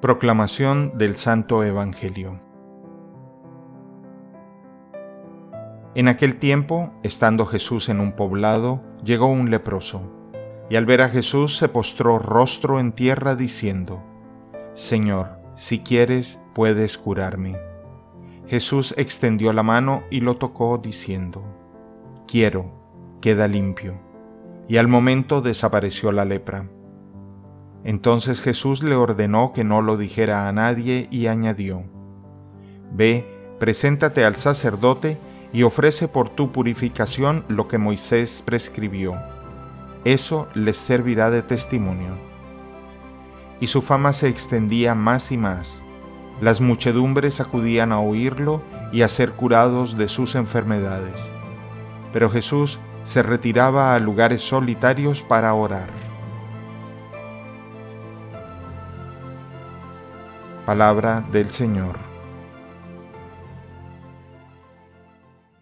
Proclamación del Santo Evangelio En aquel tiempo, estando Jesús en un poblado, llegó un leproso, y al ver a Jesús se postró rostro en tierra diciendo, Señor, si quieres, puedes curarme. Jesús extendió la mano y lo tocó diciendo, Quiero, queda limpio. Y al momento desapareció la lepra entonces Jesús le ordenó que no lo dijera a nadie y añadió, Ve, preséntate al sacerdote y ofrece por tu purificación lo que Moisés prescribió. Eso les servirá de testimonio. Y su fama se extendía más y más. Las muchedumbres acudían a oírlo y a ser curados de sus enfermedades. Pero Jesús se retiraba a lugares solitarios para orar. Palabra del Señor.